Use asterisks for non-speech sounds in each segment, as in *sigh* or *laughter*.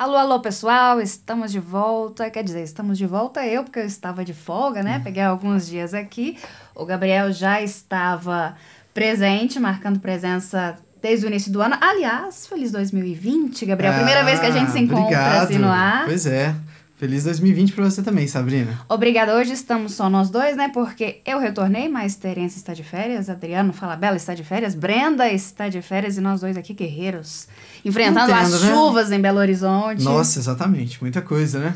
Alô, alô, pessoal, estamos de volta. Quer dizer, estamos de volta eu, porque eu estava de folga, né? Peguei alguns dias aqui. O Gabriel já estava presente, marcando presença desde o início do ano. Aliás, feliz 2020, Gabriel. Primeira Ah, vez que a gente se encontra obrigado. assim no ar. Pois é. Feliz 2020 pra você também, Sabrina. Obrigada. Hoje estamos só nós dois, né? Porque eu retornei, mas Terence está de férias, Adriano Falabella está de férias, Brenda está de férias e nós dois aqui guerreiros, enfrentando as Entendo, né? chuvas em Belo Horizonte. Nossa, exatamente. Muita coisa, né?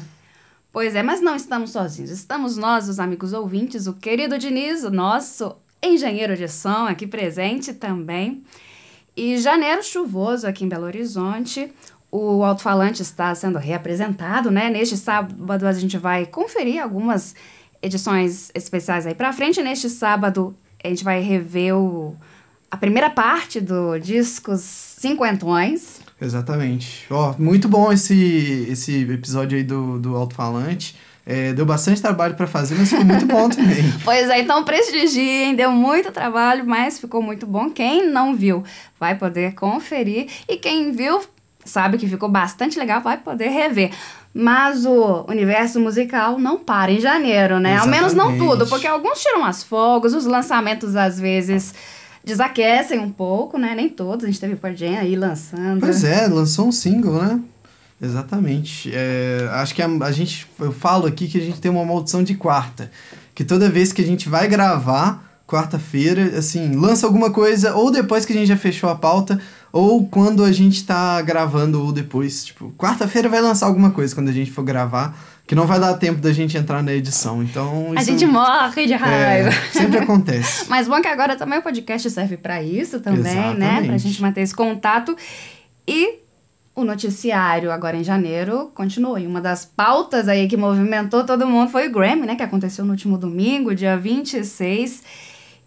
Pois é, mas não estamos sozinhos. Estamos nós, os amigos ouvintes, o querido Diniz, o nosso engenheiro de som aqui presente também. E janeiro chuvoso aqui em Belo Horizonte. O alto-falante está sendo reapresentado, né? Neste sábado a gente vai conferir algumas edições especiais aí pra frente. Neste sábado a gente vai rever o, a primeira parte do Discos Cinquentões. Exatamente. Ó, muito bom esse, esse episódio aí do, do alto-falante. É, deu bastante trabalho pra fazer, mas ficou muito bom também. *laughs* Pois é, então prestigiem, deu muito trabalho, mas ficou muito bom. Quem não viu vai poder conferir e quem viu sabe que ficou bastante legal, vai poder rever. Mas o universo musical não para em janeiro, né? Ao menos não Exatamente. tudo, porque alguns tiram as fogos, os lançamentos às vezes desaquecem um pouco, né? Nem todos, a gente teve Pearl Jam aí lançando. Pois é, lançou um single, né? Exatamente. É, acho que a, a gente, eu falo aqui que a gente tem uma maldição de quarta. Que toda vez que a gente vai gravar, quarta-feira, assim, lança alguma coisa, ou depois que a gente já fechou a pauta, ou quando a gente tá gravando, ou depois. Tipo, quarta-feira vai lançar alguma coisa quando a gente for gravar, que não vai dar tempo da gente entrar na edição. Então, A isso gente morre de é, raiva. sempre acontece. *laughs* Mas bom que agora também o podcast serve pra isso também, né? Exatamente. Pra gente manter esse contato. E o noticiário agora em janeiro continua. E uma das pautas aí que movimentou todo mundo foi o Grammy, né? Que aconteceu no último domingo, dia 26.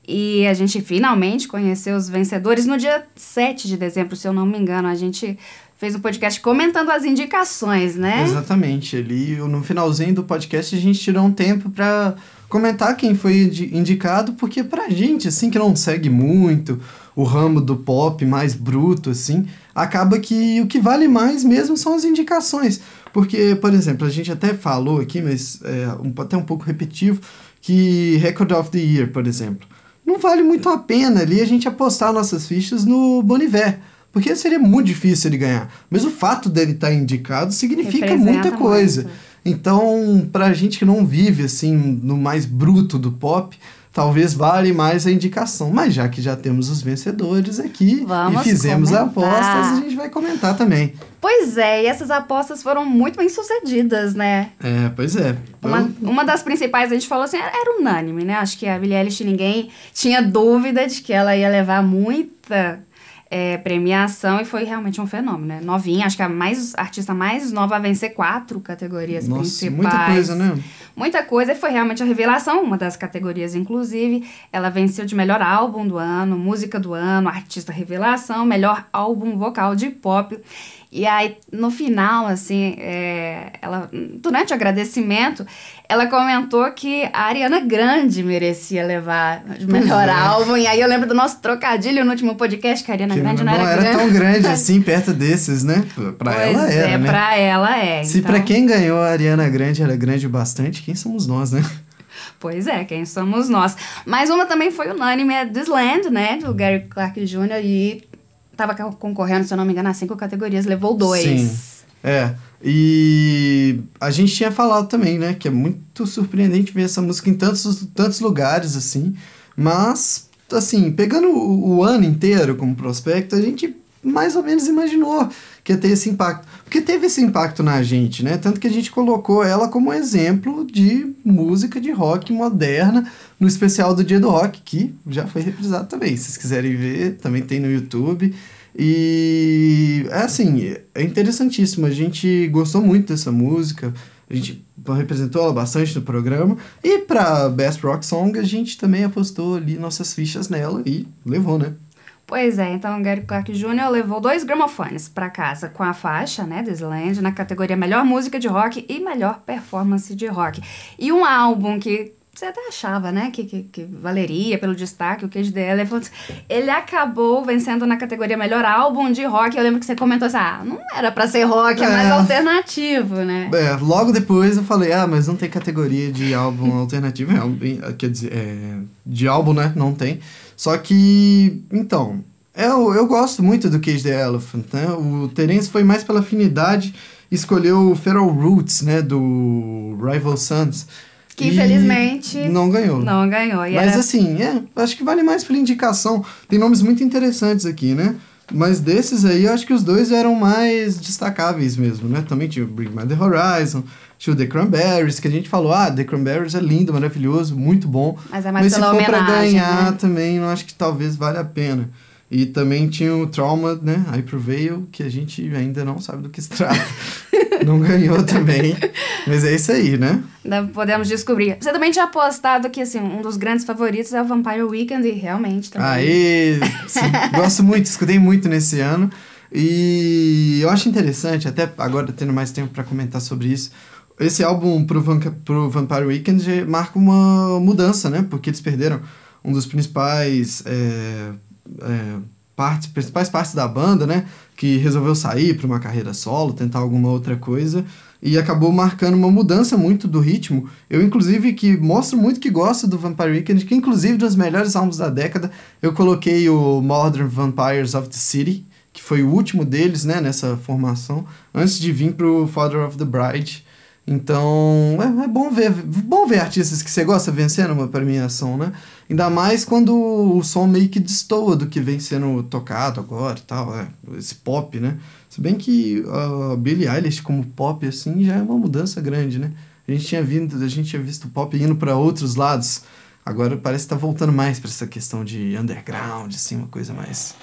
E a gente finalmente conheceu os vencedores no dia 7 de dezembro, se eu não me engano. A gente fez um podcast comentando as indicações, né? Exatamente. Ali no finalzinho do podcast a gente tirou um tempo pra comentar quem foi indi- indicado, porque pra gente, assim, que não segue muito o ramo do pop mais bruto, assim, acaba que o que vale mais mesmo são as indicações. Porque, por exemplo, a gente até falou aqui, mas é um- até um pouco repetitivo, que Record of the Year, por exemplo, não vale muito a pena ali a gente apostar nossas fichas no Boniver. Porque seria muito difícil ele ganhar. Mas o fato dele estar indicado significa Representa muita coisa. muito. Então, pra gente que não vive assim no mais bruto do pop, talvez vale mais a indicação. Mas já que já temos os vencedores aqui Vamos e fizemos comentar. apostas, a gente vai comentar também. Pois é, e essas apostas foram muito bem sucedidas, né? É, pois é. Uma, Eu- uma das principais, a gente falou assim, era, era unânime, né? Acho que a Billie Eilish, ninguém tinha dúvida de que ela ia levar muita é, premiação e foi realmente um fenômeno, né? Novinha, acho que a mais, artista mais nova a vencer quatro categorias Nossa, principais. muita coisa, né? Muita coisa, e foi realmente a revelação, uma das categorias, inclusive. Ela venceu de melhor álbum do ano, música do ano, artista revelação, melhor álbum vocal de pop. E aí, no final, assim, é, ela, durante o agradecimento, ela comentou que a Ariana Grande merecia levar de melhor é. álbum. E aí eu lembro do nosso trocadilho no último podcast, que a Ariana Que Grande não, era, grande. tão grande *laughs* assim perto desses, né? Pra pois ela era, é, né? pra ela é. Se então... pra quem ganhou a Ariana Grande era grande o bastante, quem somos nós, né? Pois é, quem somos nós. Mas uma também foi unânime, é This Land, né? Do Gary Clark Jr. E tava co- concorrendo, se eu não me engano, a cinco categorias, levou dois. Sim. É. E a gente tinha falado também, né? Que é muito surpreendente ver essa música em tantos, tantos lugares, assim. Mas, assim, pegando o, o ano inteiro como prospecto, a gente mais ou menos imaginou que ia ter esse impacto. Porque teve esse impacto na gente, né? Tanto que a gente colocou ela como exemplo de música de rock moderna no especial do Dia do Rock, que já foi reprisado também. Se vocês quiserem ver, também tem no YouTube. E é assim, é interessantíssimo. A gente gostou muito dessa música. A gente representou ela bastante no programa. E pra Best Rock Song, a gente também apostou ali nossas fichas nela e levou, né? Pois é, então Gary Clark Jr. levou dois gramofones pra casa com a faixa, né, Land, na categoria Melhor Música de Rock e Melhor Performance de Rock. E um álbum que você até achava, né, que, que, que valeria pelo destaque, o Cage the Elephant. Ele acabou vencendo na categoria melhor álbum de rock. Eu lembro que você comentou assim, ah, não era pra ser rock, é, é mais alternativo, né? É, logo depois eu falei, ah, mas não tem categoria de álbum alternativo. É, quer dizer, é, de álbum, né, não tem. Só que, então, eu, eu gosto muito do Cage the Elephant, né? O Terence foi mais pela afinidade, escolheu o Feral Roots, né, do Rival Sons que infelizmente. Não ganhou. Não ganhou. E Mas era... assim, é, acho que vale mais pela indicação. Tem nomes muito interessantes aqui, né? Mas desses aí, eu acho que os dois eram mais destacáveis mesmo, né? Também tinha o Bring My The Horizon, tinha o The Cranberries, que a gente falou, ah, The Cranberries é lindo, maravilhoso, muito bom. Mas é mais Mas se for pra ganhar né? também, eu acho que talvez valha a pena. E também tinha o Trauma, né? I Prevail, que a gente ainda não sabe do que se trata. *laughs* não ganhou também. Mas é isso aí, né? Podemos descobrir. Você também tinha apostado que, assim, um dos grandes favoritos é o Vampire Weekend, e realmente também. Aê! Sim, *laughs* gosto muito, escutei muito nesse ano. E eu acho interessante, até agora tendo mais tempo para comentar sobre isso, esse álbum pro, Van pro Vampire Weekend marca uma mudança, né? Porque eles perderam um dos principais... É é, partes, principais partes da banda, né? Que resolveu sair para uma carreira solo, tentar alguma outra coisa e acabou marcando uma mudança muito do ritmo. Eu, inclusive, que mostro muito que gosto do Vampire Weekend, que inclusive dos melhores álbuns da década, eu coloquei o Modern Vampires of the City, que foi o último deles, né, nessa formação, antes de vir pro Father of the Bride. Então, é, é bom ver, bom ver artistas que você gosta vencendo uma premiação, né? Ainda mais quando o som meio que destoa do que vem sendo tocado agora e tal, é, esse pop, né? Se bem que a uh, Billie Eilish como pop, assim, já é uma mudança grande, né? A gente tinha, vindo, a gente tinha visto o pop indo para outros lados, agora parece que tá voltando mais para essa questão de underground, assim, uma coisa mais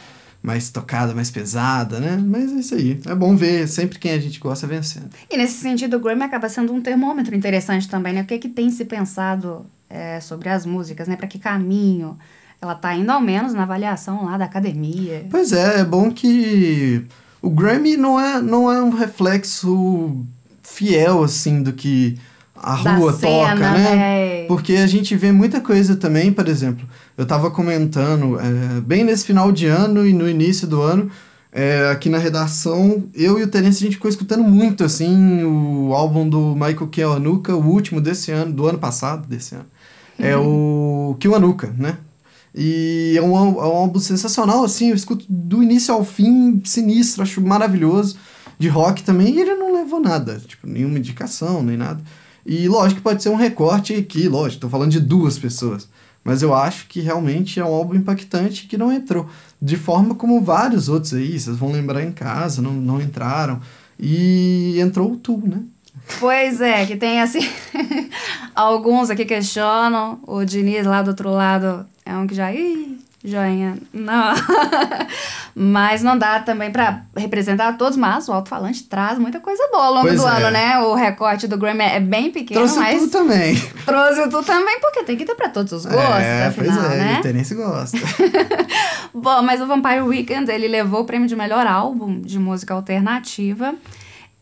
mais tocada, mais pesada, né? Mas é isso aí. É bom ver sempre quem a gente gosta vencendo. E nesse sentido, o Grammy acaba sendo um termômetro interessante também, né? O que, é que tem se pensado é, sobre as músicas, né? Para que caminho ela tá indo, ao menos na avaliação lá da academia. Pois é, é bom que o Grammy não é, não é um reflexo fiel, assim, do que a rua cena, toca, né? né? Porque a gente vê muita coisa também, por exemplo, eu tava comentando, é, bem nesse final de ano e no início do ano, é, aqui na redação, eu e o Terence, a gente ficou escutando muito, assim, o álbum do Michael Kiwanuka, o último desse ano, do ano passado, desse ano é o Kiwanuka, né? E é um, é um álbum sensacional, assim, eu escuto do início ao fim, sinistro, acho maravilhoso. De rock também, e ele não levou nada, tipo, nenhuma indicação, nem nada. E lógico que pode ser um recorte aqui, lógico, tô falando de duas pessoas. Mas eu acho que realmente é um álbum impactante que não entrou. De forma como vários outros aí, vocês vão lembrar em casa, não, não entraram. E entrou o Tu, né? Pois é, que tem assim. *laughs* alguns aqui questionam. O Diniz lá do outro lado é um que já. Ih, joinha. Não. *laughs* mas não dá também para representar todos, mas o alto-falante traz muita coisa boa ao longo pois do é. ano, né? O recorte do Grammy é bem pequeno, trouxe mas. tu também. Trouxe tu também, porque tem que ter para todos os gostos, é, afinal, pois é, né? O Terence gosta. *laughs* Bom, mas o Vampire Weekend, ele levou o prêmio de melhor álbum de música alternativa.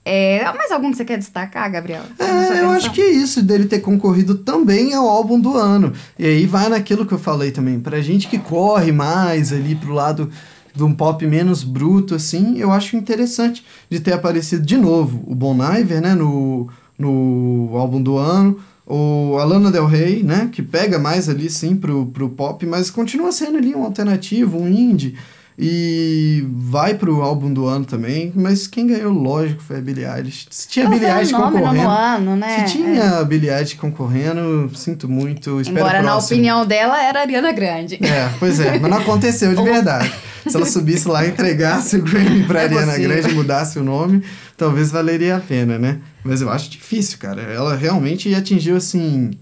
É, mais algum que você quer destacar, Gabriel? É, eu acho que é isso, dele ter concorrido também ao álbum do ano. E aí vai naquilo que eu falei também. Pra gente que corre mais ali pro lado de um pop menos bruto, assim, eu acho interessante de ter aparecido de novo o Bon Iver, né, no, no álbum do ano. O Alana Del Rey, né, que pega mais ali, sim, pro, pro pop, mas continua sendo ali um alternativo, um indie. E vai pro álbum do ano também, mas quem ganhou, lógico, foi a Billie Eilish. Se tinha Ela Billie Eilish concorrendo. No ano, né? Se tinha é. a Billie Eilish concorrendo, sinto muito. Espero Embora na opinião dela era a Ariana Grande. É, pois é, mas não aconteceu de *laughs* verdade. Se ela subisse lá e entregasse o Grammy pra é Ariana possível. Grande e mudasse o nome, talvez valeria a pena, né? Mas eu acho difícil, cara. Ela realmente atingiu assim.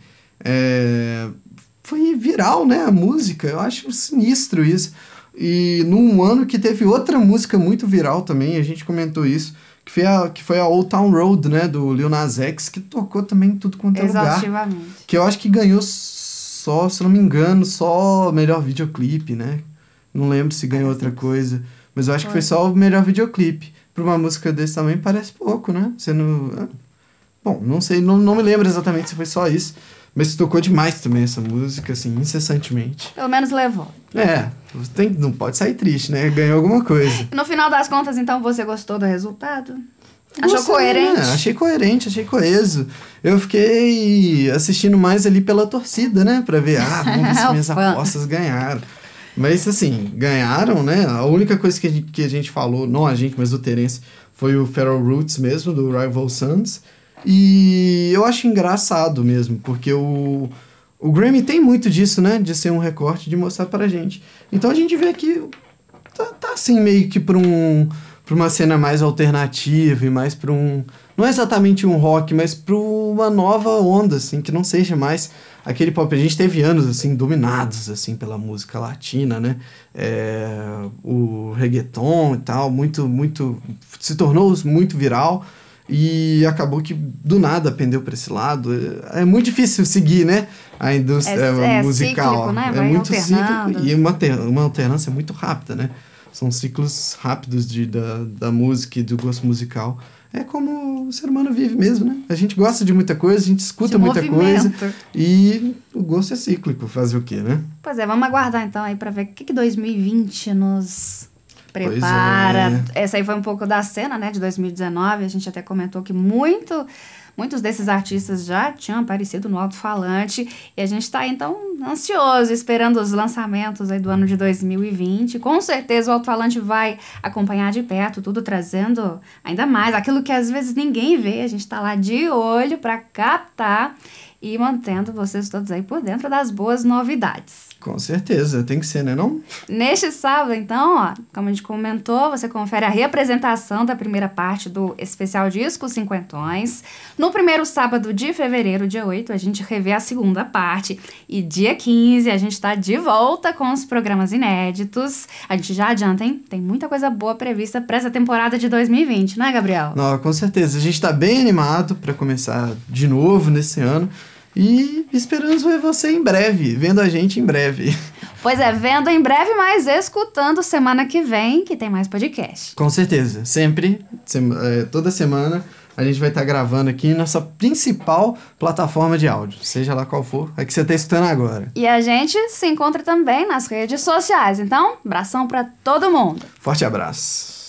É... Foi viral, né? A música. Eu acho sinistro isso. E num ano que teve outra música muito viral também, a gente comentou isso, que foi a, que foi a Old Town Road, né, do Lil Nas X, que tocou também tudo quanto é lugar. Que eu acho que ganhou só, se não me engano, só melhor videoclipe, né? Não lembro se ganhou outra coisa, mas eu acho que foi só o melhor videoclipe. Pra uma música desse também parece pouco, né? Sendo... Bom, não sei, não, não me lembro exatamente se foi só isso, Mas tocou demais também essa música, assim, incessantemente. Pelo menos levou. É, tem, não pode sair triste, né? Ganhou alguma coisa. No final das contas, então, você gostou do resultado? Achou Gostei, coerente? né? Achei coerente, achei coeso. Eu fiquei assistindo mais ali pela torcida, né? Pra ver, ah, vamos ver *laughs* se minhas Fã. apostas ganharam. Mas assim, ganharam, né? A única coisa que a gente, que a gente falou, não a gente, mas o Terence, foi o Feral Roots mesmo, do Rival Sons. E eu acho engraçado mesmo, porque o, o Grammy tem muito disso, né? De ser um recorte, de mostrar pra gente. Então a gente vê que tá, tá assim, meio que pra um pra uma cena mais alternativa e mais pra um. Não é exatamente um rock, mas pra uma nova onda, assim, que não seja mais aquele pop. A gente teve anos, assim, dominados, assim, pela música latina, né? É, o reggaeton e tal, muito, muito. se tornou muito viral. E acabou que do nada pendeu para esse lado. É muito difícil seguir, né? A indústria É- é musical. cíclico, né? É muito cíclico e uma, uma alternância muito rápida, né? São ciclos rápidos de, da, da música e do gosto musical. É como o ser humano vive mesmo, né? A gente gosta de muita coisa, a gente escuta De muita coisa. movimento. E o gosto é cíclico, fazer o quê, né? Pois é, vamos aguardar então aí pra ver o que, que 2020 nos prepara. é. Essa aí foi um pouco da cena, né, de 2019. A gente até comentou que muito, muitos desses artistas já tinham aparecido no alto-falante. E a gente tá aí, então ansioso, esperando os lançamentos aí do ano de 2020. Com certeza o alto-falante vai acompanhar de perto, tudo trazendo ainda mais aquilo que às vezes ninguém vê. A gente tá lá de olho pra captar e mantendo vocês todos aí por dentro das boas novidades. Com certeza, tem que ser, né? Não? Neste sábado, então, ó, como a gente comentou, você confere a reapresentação da primeira parte do especial disco Cinquentões. No primeiro sábado de fevereiro, dia 8, a gente revê a segunda parte. E dia 15, a gente tá de volta com os programas inéditos. A gente já adianta, hein? Tem muita coisa boa prevista para essa temporada de 2020, né, Gabriel? Não, com certeza. A gente tá bem animado para começar de novo nesse ano. E esperamos ver você em breve, vendo a gente em breve. Pois é, vendo em breve, mas escutando semana que vem, que tem mais podcast. Com certeza. Sempre, sem- é, toda semana, a gente vai estar gravando aqui nossa principal plataforma de áudio, seja lá qual for, a que você está escutando agora. E a gente se encontra também nas redes sociais. Então, abração para todo mundo. Forte abraço.